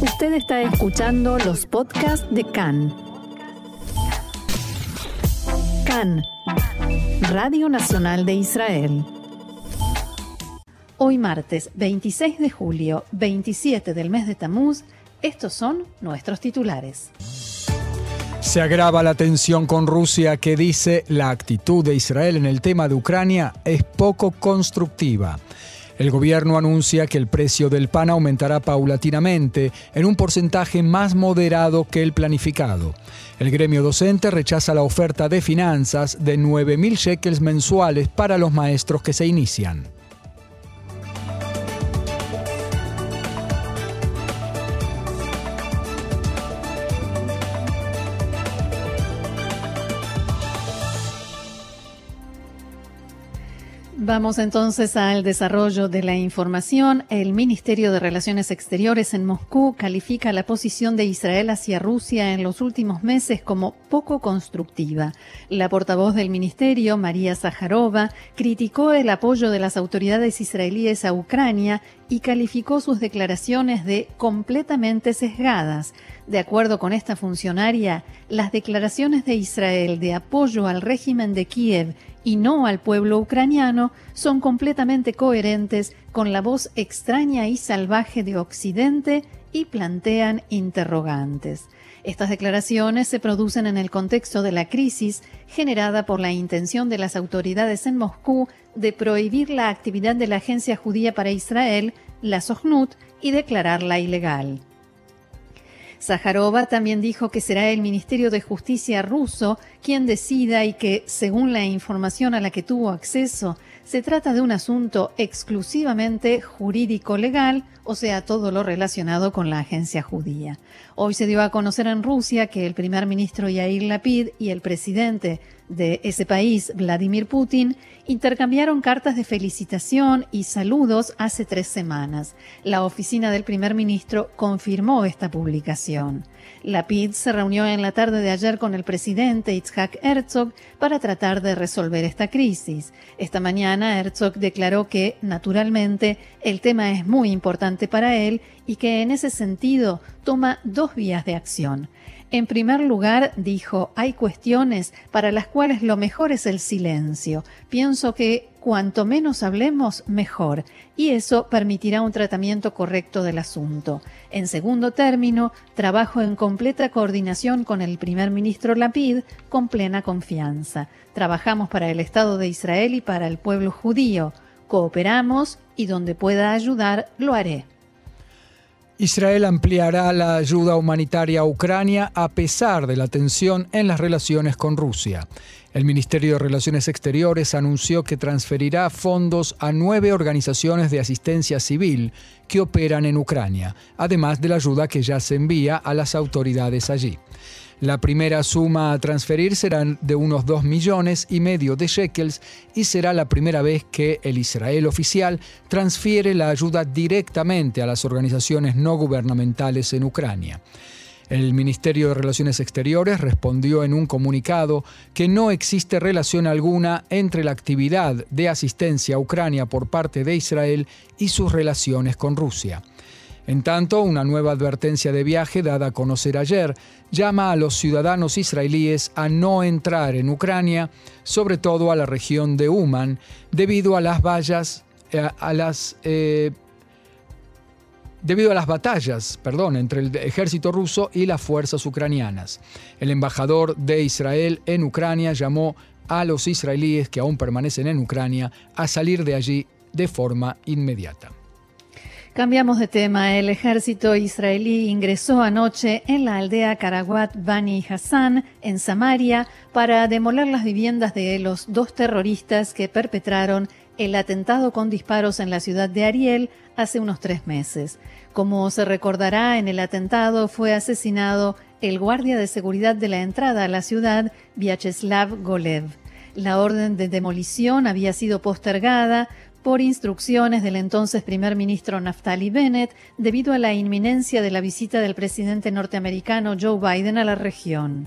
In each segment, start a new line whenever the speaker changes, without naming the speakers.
Usted está escuchando los podcasts de CAN. CAN, Radio Nacional de Israel. Hoy martes 26 de julio, 27 del mes de Tamuz, estos son nuestros titulares.
Se agrava la tensión con Rusia que dice la actitud de Israel en el tema de Ucrania es poco constructiva. El gobierno anuncia que el precio del pan aumentará paulatinamente en un porcentaje más moderado que el planificado. El gremio docente rechaza la oferta de finanzas de 9.000 shekels mensuales para los maestros que se inician.
Vamos entonces al desarrollo de la información. El Ministerio de Relaciones Exteriores en Moscú califica la posición de Israel hacia Rusia en los últimos meses como poco constructiva. La portavoz del ministerio, María Zaharova, criticó el apoyo de las autoridades israelíes a Ucrania y calificó sus declaraciones de completamente sesgadas. De acuerdo con esta funcionaria, las declaraciones de Israel de apoyo al régimen de Kiev y no al pueblo ucraniano son completamente coherentes con la voz extraña y salvaje de Occidente y plantean interrogantes. Estas declaraciones se producen en el contexto de la crisis generada por la intención de las autoridades en Moscú de prohibir la actividad de la Agencia Judía para Israel, la Sohnut, y declararla ilegal. Zaharova también dijo que será el Ministerio de Justicia ruso quien decida y que, según la información a la que tuvo acceso, se trata de un asunto exclusivamente jurídico-legal, o sea, todo lo relacionado con la agencia judía. Hoy se dio a conocer en Rusia que el primer ministro Yair Lapid y el presidente de ese país, Vladimir Putin, intercambiaron cartas de felicitación y saludos hace tres semanas. La oficina del primer ministro confirmó esta publicación. La PID se reunió en la tarde de ayer con el presidente Itzhak Herzog para tratar de resolver esta crisis. Esta mañana Herzog declaró que, naturalmente, el tema es muy importante para él y que en ese sentido toma dos vías de acción. En primer lugar, dijo, hay cuestiones para las cuales lo mejor es el silencio. Pienso que cuanto menos hablemos, mejor, y eso permitirá un tratamiento correcto del asunto. En segundo término, trabajo en completa coordinación con el primer ministro Lapid con plena confianza. Trabajamos para el Estado de Israel y para el pueblo judío. Cooperamos y donde pueda ayudar, lo haré.
Israel ampliará la ayuda humanitaria a Ucrania a pesar de la tensión en las relaciones con Rusia. El Ministerio de Relaciones Exteriores anunció que transferirá fondos a nueve organizaciones de asistencia civil que operan en Ucrania, además de la ayuda que ya se envía a las autoridades allí. La primera suma a transferir será de unos 2 millones y medio de shekels y será la primera vez que el Israel oficial transfiere la ayuda directamente a las organizaciones no gubernamentales en Ucrania. El Ministerio de Relaciones Exteriores respondió en un comunicado que no existe relación alguna entre la actividad de asistencia a Ucrania por parte de Israel y sus relaciones con Rusia. En tanto, una nueva advertencia de viaje dada a conocer ayer llama a los ciudadanos israelíes a no entrar en Ucrania, sobre todo a la región de Uman, debido a las vallas, eh, las eh, debido a las batallas, perdón, entre el ejército ruso y las fuerzas ucranianas. El embajador de Israel en Ucrania llamó a los israelíes que aún permanecen en Ucrania a salir de allí de forma inmediata.
Cambiamos de tema. El ejército israelí ingresó anoche en la aldea Karaguat Bani Hassan, en Samaria, para demoler las viviendas de los dos terroristas que perpetraron el atentado con disparos en la ciudad de Ariel hace unos tres meses. Como se recordará, en el atentado fue asesinado el guardia de seguridad de la entrada a la ciudad, Vyacheslav Golev. La orden de demolición había sido postergada por instrucciones del entonces primer ministro Naftali Bennett debido a la inminencia de la visita del presidente norteamericano Joe Biden a la región.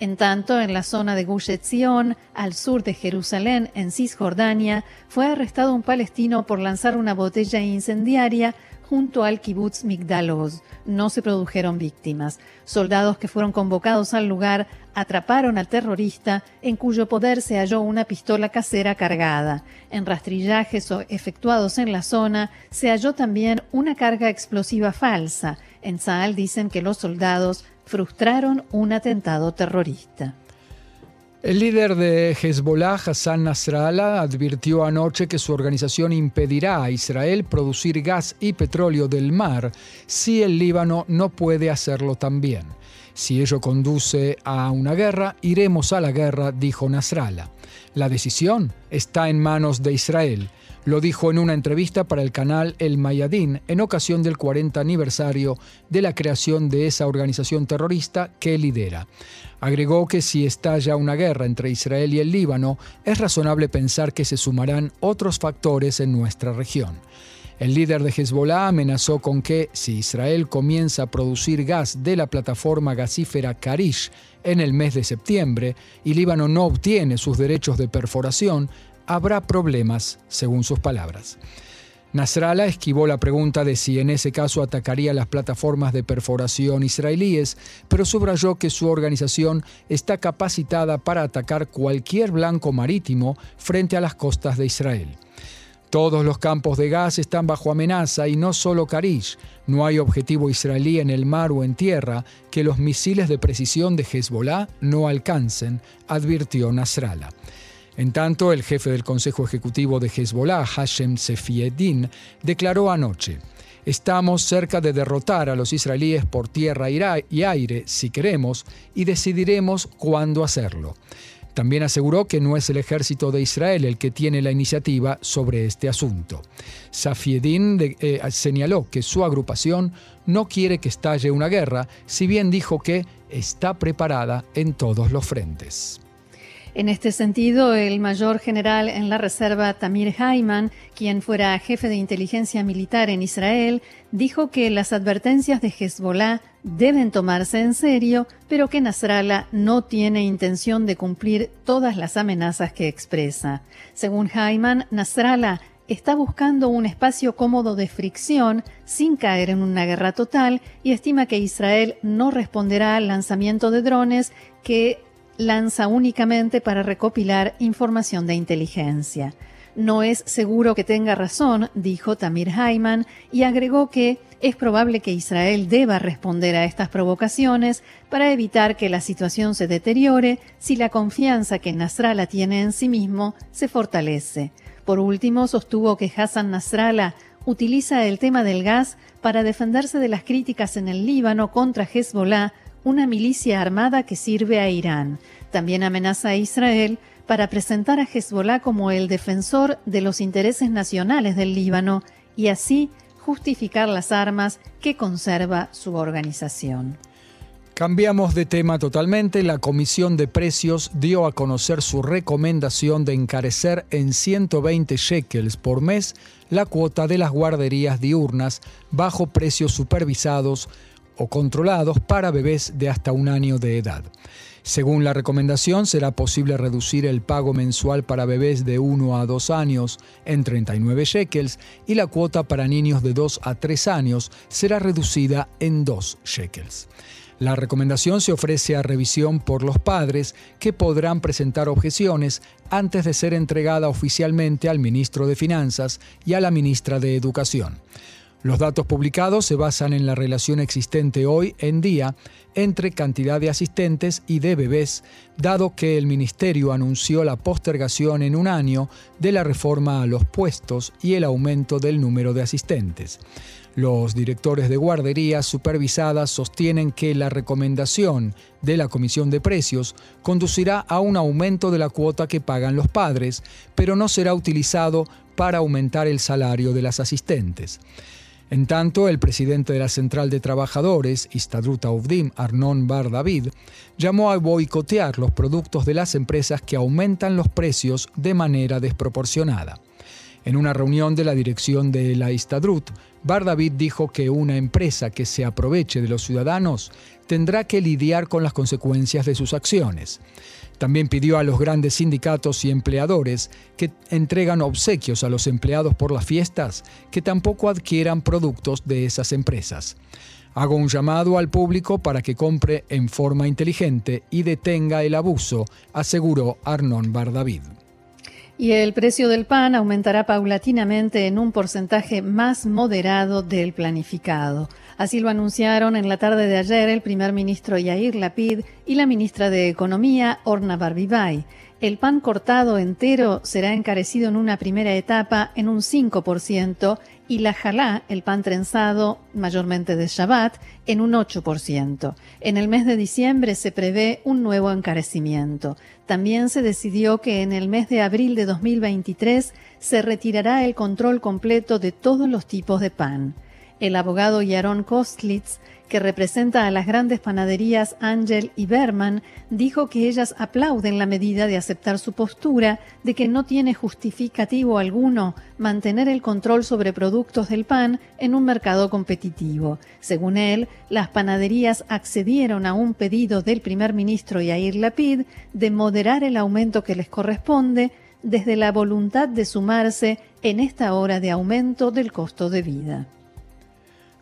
En tanto, en la zona de Gush Etzion, al sur de Jerusalén, en Cisjordania, fue arrestado un palestino por lanzar una botella incendiaria junto al kibbutz Migdal Oz. No se produjeron víctimas. Soldados que fueron convocados al lugar atraparon al terrorista en cuyo poder se halló una pistola casera cargada. En rastrillajes efectuados en la zona se halló también una carga explosiva falsa. En Saal dicen que los soldados frustraron un atentado terrorista.
El líder de Hezbollah, Hassan Nasrallah, advirtió anoche que su organización impedirá a Israel producir gas y petróleo del mar si el Líbano no puede hacerlo también. Si ello conduce a una guerra, iremos a la guerra, dijo Nasrallah. La decisión está en manos de Israel. Lo dijo en una entrevista para el canal El Mayadín en ocasión del 40 aniversario de la creación de esa organización terrorista que lidera. Agregó que si estalla una guerra entre Israel y el Líbano, es razonable pensar que se sumarán otros factores en nuestra región. El líder de Hezbollah amenazó con que, si Israel comienza a producir gas de la plataforma gasífera Karish en el mes de septiembre y Líbano no obtiene sus derechos de perforación, habrá problemas, según sus palabras. Nasrallah esquivó la pregunta de si en ese caso atacaría las plataformas de perforación israelíes, pero subrayó que su organización está capacitada para atacar cualquier blanco marítimo frente a las costas de Israel. Todos los campos de gas están bajo amenaza y no solo Karish. No hay objetivo israelí en el mar o en tierra que los misiles de precisión de Hezbollah no alcancen, advirtió Nasrallah. En tanto, el jefe del Consejo Ejecutivo de Hezbollah, Hashem Sefieddin, declaró anoche, Estamos cerca de derrotar a los israelíes por tierra y aire, si queremos, y decidiremos cuándo hacerlo. También aseguró que no es el ejército de Israel el que tiene la iniciativa sobre este asunto. Safieddin eh, señaló que su agrupación no quiere que estalle una guerra, si bien dijo que está preparada en todos los frentes.
En este sentido, el mayor general en la reserva Tamir Haiman, quien fuera jefe de inteligencia militar en Israel, dijo que las advertencias de Hezbollah deben tomarse en serio, pero que Nasrallah no tiene intención de cumplir todas las amenazas que expresa. Según Haiman, Nasrallah está buscando un espacio cómodo de fricción sin caer en una guerra total y estima que Israel no responderá al lanzamiento de drones que lanza únicamente para recopilar información de inteligencia. No es seguro que tenga razón, dijo Tamir Haiman, y agregó que es probable que Israel deba responder a estas provocaciones para evitar que la situación se deteriore si la confianza que Nasrallah tiene en sí mismo se fortalece. Por último, sostuvo que Hassan Nasrallah utiliza el tema del gas para defenderse de las críticas en el Líbano contra Hezbollah una milicia armada que sirve a Irán. También amenaza a Israel para presentar a Hezbollah como el defensor de los intereses nacionales del Líbano y así justificar las armas que conserva su organización.
Cambiamos de tema totalmente. La Comisión de Precios dio a conocer su recomendación de encarecer en 120 shekels por mes la cuota de las guarderías diurnas bajo precios supervisados o controlados para bebés de hasta un año de edad. Según la recomendación, será posible reducir el pago mensual para bebés de 1 a 2 años en 39 shekels y la cuota para niños de 2 a 3 años será reducida en 2 shekels. La recomendación se ofrece a revisión por los padres que podrán presentar objeciones antes de ser entregada oficialmente al ministro de Finanzas y a la ministra de Educación. Los datos publicados se basan en la relación existente hoy en día entre cantidad de asistentes y de bebés, dado que el Ministerio anunció la postergación en un año de la reforma a los puestos y el aumento del número de asistentes. Los directores de guarderías supervisadas sostienen que la recomendación de la Comisión de Precios conducirá a un aumento de la cuota que pagan los padres, pero no será utilizado para aumentar el salario de las asistentes. En tanto, el presidente de la Central de Trabajadores, Istadrut Ovdim, Arnon Bar David, llamó a boicotear los productos de las empresas que aumentan los precios de manera desproporcionada. En una reunión de la dirección de la Istadrut, Bar David dijo que una empresa que se aproveche de los ciudadanos tendrá que lidiar con las consecuencias de sus acciones. También pidió a los grandes sindicatos y empleadores que entregan obsequios a los empleados por las fiestas que tampoco adquieran productos de esas empresas. Hago un llamado al público para que compre en forma inteligente y detenga el abuso, aseguró Arnon Bardavid.
Y el precio del pan aumentará paulatinamente en un porcentaje más moderado del planificado. Así lo anunciaron en la tarde de ayer el primer ministro Yair Lapid y la ministra de Economía Orna Barbibay. El pan cortado entero será encarecido en una primera etapa en un 5% y la jalá, el pan trenzado, mayormente de Shabbat, en un 8%. En el mes de diciembre se prevé un nuevo encarecimiento. También se decidió que en el mes de abril de 2023 se retirará el control completo de todos los tipos de pan. El abogado Yaron Kostlitz que representa a las grandes panaderías Angel y Berman, dijo que ellas aplauden la medida de aceptar su postura de que no tiene justificativo alguno mantener el control sobre productos del pan en un mercado competitivo. Según él, las panaderías accedieron a un pedido del primer ministro Yair Lapid de moderar el aumento que les corresponde desde la voluntad de sumarse en esta hora de aumento del costo de vida.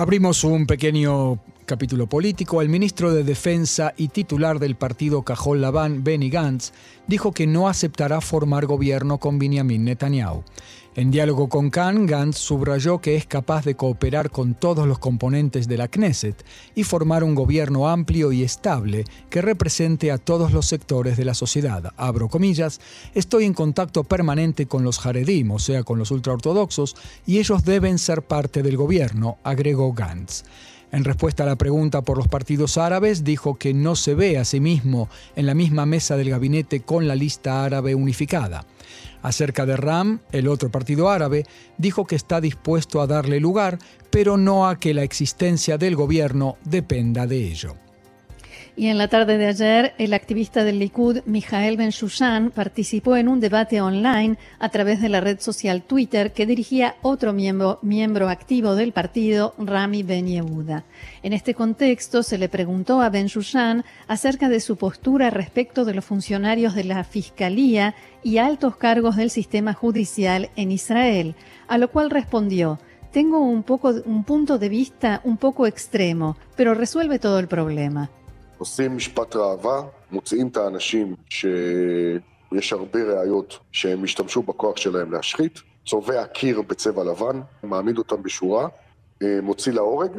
Abrimos un pequeño capítulo político, el ministro de Defensa y titular del partido Cajol Labán, Benny Gantz, dijo que no aceptará formar gobierno con Benjamin Netanyahu. En diálogo con Khan, Gantz subrayó que es capaz de cooperar con todos los componentes de la Knesset y formar un gobierno amplio y estable que represente a todos los sectores de la sociedad. Abro comillas, estoy en contacto permanente con los Haredim, o sea, con los ultraortodoxos, y ellos deben ser parte del gobierno, agregó Gantz. En respuesta a la pregunta por los partidos árabes, dijo que no se ve a sí mismo en la misma mesa del gabinete con la lista árabe unificada. Acerca de RAM, el otro partido árabe, dijo que está dispuesto a darle lugar, pero no a que la existencia del gobierno dependa de ello.
Y en la tarde de ayer, el activista del Likud, Mijael Ben Shushan, participó en un debate online a través de la red social Twitter que dirigía otro miembro, miembro activo del partido, Rami Ben Yehuda. En este contexto, se le preguntó a Ben Shushan acerca de su postura respecto de los funcionarios de la Fiscalía y altos cargos del sistema judicial en Israel, a lo cual respondió, tengo un, poco, un punto de vista un poco extremo, pero resuelve todo el problema.
עושים משפט ראווה, מוצאים את האנשים שיש הרבה ראיות שהם השתמשו בכוח שלהם להשחית, צובע קיר בצבע לבן, מעמיד אותם בשורה, מוציא להורג,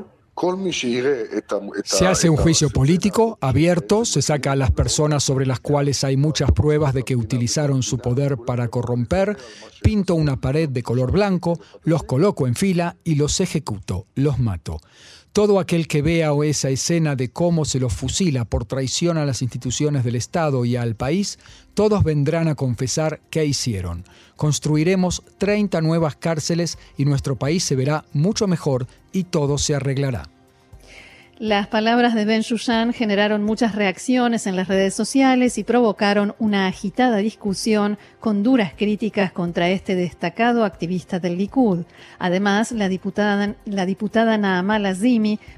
Se hace un juicio político abierto, se saca a las personas sobre las cuales hay muchas pruebas de que utilizaron su poder para corromper, pinto una pared de color blanco, los coloco en fila y los ejecuto, los mato. Todo aquel que vea esa escena de cómo se los fusila por traición a las instituciones del Estado y al país, todos vendrán a confesar qué hicieron. Construiremos 30 nuevas cárceles y nuestro país se verá mucho mejor y todo se arreglará.
Las palabras de Ben Shushan generaron muchas reacciones en las redes sociales y provocaron una agitada discusión con duras críticas contra este destacado activista del Likud. Además, la diputada, la diputada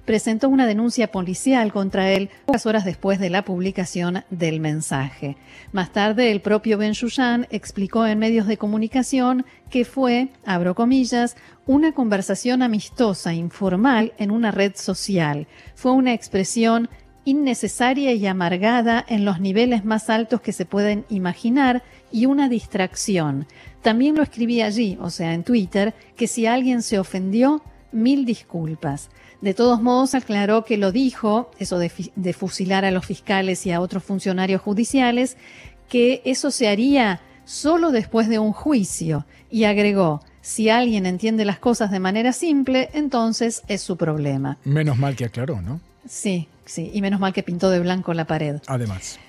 presentó una denuncia policial contra él pocas horas después de la publicación del mensaje. Más tarde, el propio Ben Shushan explicó en medios de comunicación que fue, abro comillas, una conversación amistosa, informal, en una red social. Fue una expresión innecesaria y amargada en los niveles más altos que se pueden imaginar y una distracción. También lo escribí allí, o sea, en Twitter, que si alguien se ofendió, mil disculpas. De todos modos, aclaró que lo dijo, eso de, de fusilar a los fiscales y a otros funcionarios judiciales, que eso se haría solo después de un juicio y agregó, si alguien entiende las cosas de manera simple, entonces es su problema.
Menos mal que aclaró, ¿no?
Sí, sí, y menos mal que pintó de blanco la pared.
Además.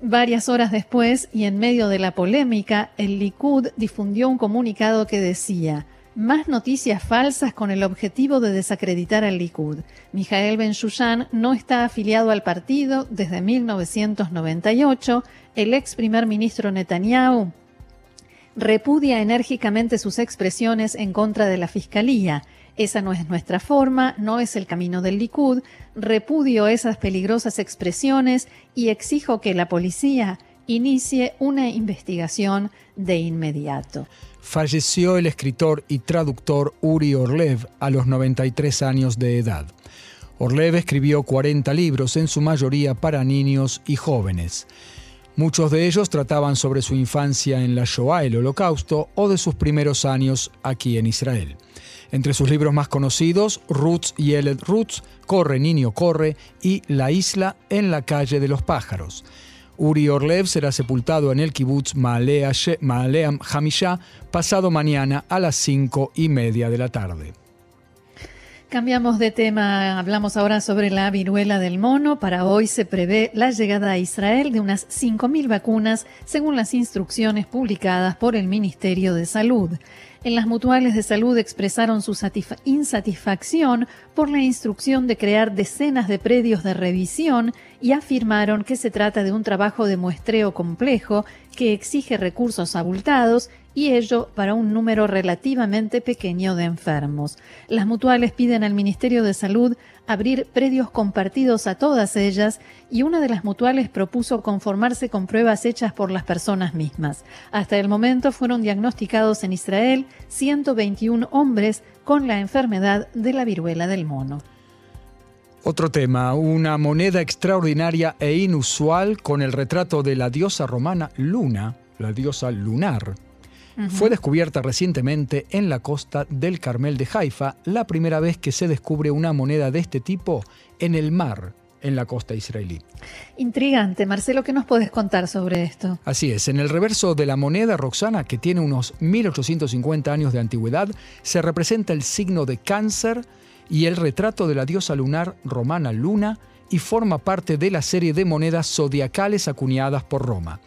Varias horas después, y en medio de la polémica, el Likud difundió un comunicado que decía, más noticias falsas con el objetivo de desacreditar al Likud. Mijael Ben Shushan no está afiliado al partido desde 1998. El ex primer ministro Netanyahu repudia enérgicamente sus expresiones en contra de la Fiscalía. Esa no es nuestra forma, no es el camino del Likud, repudio esas peligrosas expresiones y exijo que la policía inicie una investigación de inmediato.
Falleció el escritor y traductor Uri Orlev a los 93 años de edad. Orlev escribió 40 libros, en su mayoría para niños y jóvenes. Muchos de ellos trataban sobre su infancia en la Shoah, el Holocausto, o de sus primeros años aquí en Israel. Entre sus libros más conocidos, Roots y Eled Roots, Corre Niño Corre y La isla en la calle de los pájaros. Uri Orlev será sepultado en el kibutz Maaleam Hamishah pasado mañana a las cinco y media de la tarde.
Cambiamos de tema, hablamos ahora sobre la viruela del mono. Para hoy se prevé la llegada a Israel de unas 5.000 vacunas según las instrucciones publicadas por el Ministerio de Salud. En las mutuales de salud expresaron su insatisfacción por la instrucción de crear decenas de predios de revisión y afirmaron que se trata de un trabajo de muestreo complejo que exige recursos abultados y ello para un número relativamente pequeño de enfermos. Las mutuales piden al Ministerio de Salud abrir predios compartidos a todas ellas y una de las mutuales propuso conformarse con pruebas hechas por las personas mismas. Hasta el momento fueron diagnosticados en Israel 121 hombres con la enfermedad de la viruela del mono.
Otro tema, una moneda extraordinaria e inusual con el retrato de la diosa romana Luna, la diosa lunar, fue descubierta recientemente en la costa del Carmel de Haifa, la primera vez que se descubre una moneda de este tipo en el mar, en la costa israelí.
Intrigante, Marcelo, ¿qué nos puedes contar sobre esto?
Así es, en el reverso de la moneda Roxana, que tiene unos 1850 años de antigüedad, se representa el signo de cáncer y el retrato de la diosa lunar romana Luna y forma parte de la serie de monedas zodiacales acuñadas por Roma.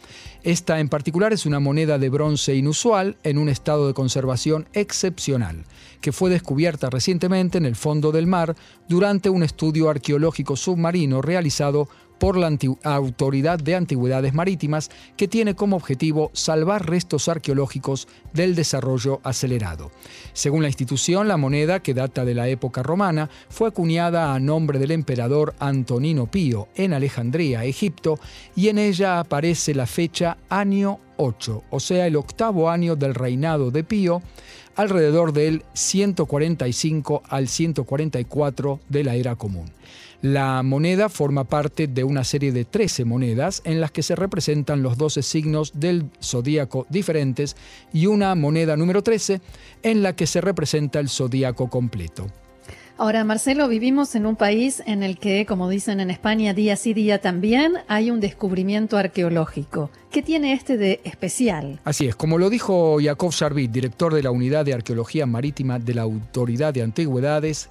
Esta en particular es una moneda de bronce inusual en un estado de conservación excepcional, que fue descubierta recientemente en el fondo del mar durante un estudio arqueológico submarino realizado por la Autoridad de Antigüedades Marítimas, que tiene como objetivo salvar restos arqueológicos del desarrollo acelerado. Según la institución, la moneda, que data de la época romana, fue acuñada a nombre del emperador Antonino Pío en Alejandría, Egipto, y en ella aparece la fecha año 8, o sea, el octavo año del reinado de Pío, alrededor del 145 al 144 de la era común. La moneda forma parte de una serie de 13 monedas en las que se representan los 12 signos del zodíaco diferentes y una moneda número 13 en la que se representa el zodíaco completo.
Ahora, Marcelo, vivimos en un país en el que, como dicen en España, día sí día también, hay un descubrimiento arqueológico. ¿Qué tiene este de especial?
Así es, como lo dijo Yakov Sharbit, director de la Unidad de Arqueología Marítima de la Autoridad de Antigüedades,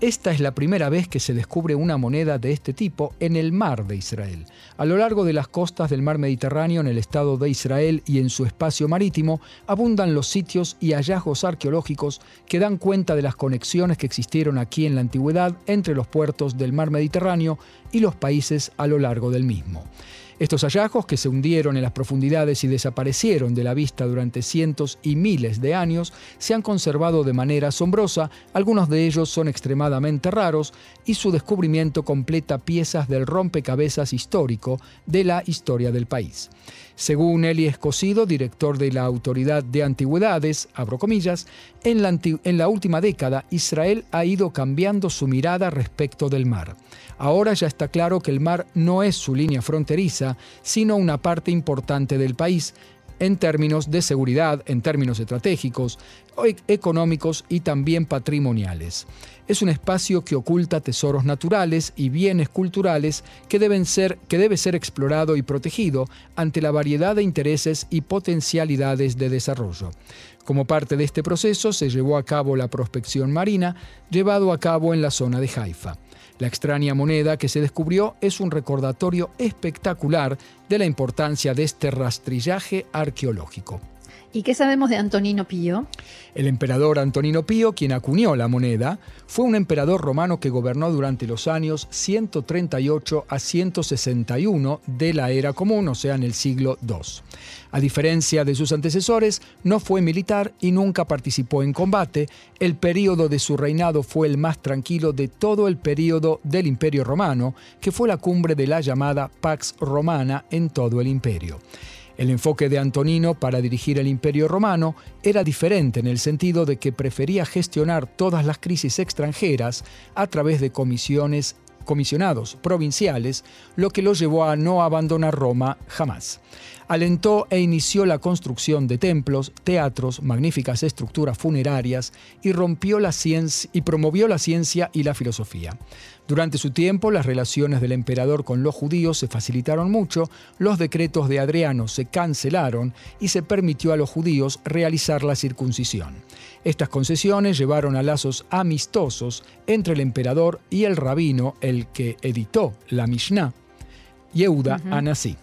esta es la primera vez que se descubre una moneda de este tipo en el mar de Israel. A lo largo de las costas del mar Mediterráneo, en el Estado de Israel y en su espacio marítimo, abundan los sitios y hallazgos arqueológicos que dan cuenta de las conexiones que existieron aquí en la antigüedad entre los puertos del mar Mediterráneo y los países a lo largo del mismo. Estos hallazgos, que se hundieron en las profundidades y desaparecieron de la vista durante cientos y miles de años, se han conservado de manera asombrosa, algunos de ellos son extremadamente raros y su descubrimiento completa piezas del rompecabezas histórico de la historia del país. Según Eli Escocido, director de la Autoridad de Antigüedades, abro comillas, en la, en la última década Israel ha ido cambiando su mirada respecto del mar. Ahora ya está claro que el mar no es su línea fronteriza, sino una parte importante del país, en términos de seguridad, en términos estratégicos, e-, económicos y también patrimoniales. Es un espacio que oculta tesoros naturales y bienes culturales que, deben ser, que debe ser explorado y protegido ante la variedad de intereses y potencialidades de desarrollo. Como parte de este proceso se llevó a cabo la prospección marina, llevado a cabo en la zona de Haifa. La extraña moneda que se descubrió es un recordatorio espectacular de la importancia de este rastrillaje arqueológico.
¿Y qué sabemos de Antonino Pío?
El emperador Antonino Pío, quien acuñó la moneda, fue un emperador romano que gobernó durante los años 138 a 161 de la era común, o sea, en el siglo II. A diferencia de sus antecesores, no fue militar y nunca participó en combate. El período de su reinado fue el más tranquilo de todo el período del Imperio Romano, que fue la cumbre de la llamada Pax Romana en todo el imperio. El enfoque de Antonino para dirigir el imperio romano era diferente en el sentido de que prefería gestionar todas las crisis extranjeras a través de comisiones comisionados provinciales, lo que lo llevó a no abandonar Roma jamás. Alentó e inició la construcción de templos, teatros, magníficas estructuras funerarias y rompió la ciencia y promovió la ciencia y la filosofía. Durante su tiempo, las relaciones del emperador con los judíos se facilitaron mucho, los decretos de Adriano se cancelaron y se permitió a los judíos realizar la circuncisión. Estas concesiones llevaron a lazos amistosos entre el emperador y el rabino, el que editó la Mishnah, Yehuda Anasí.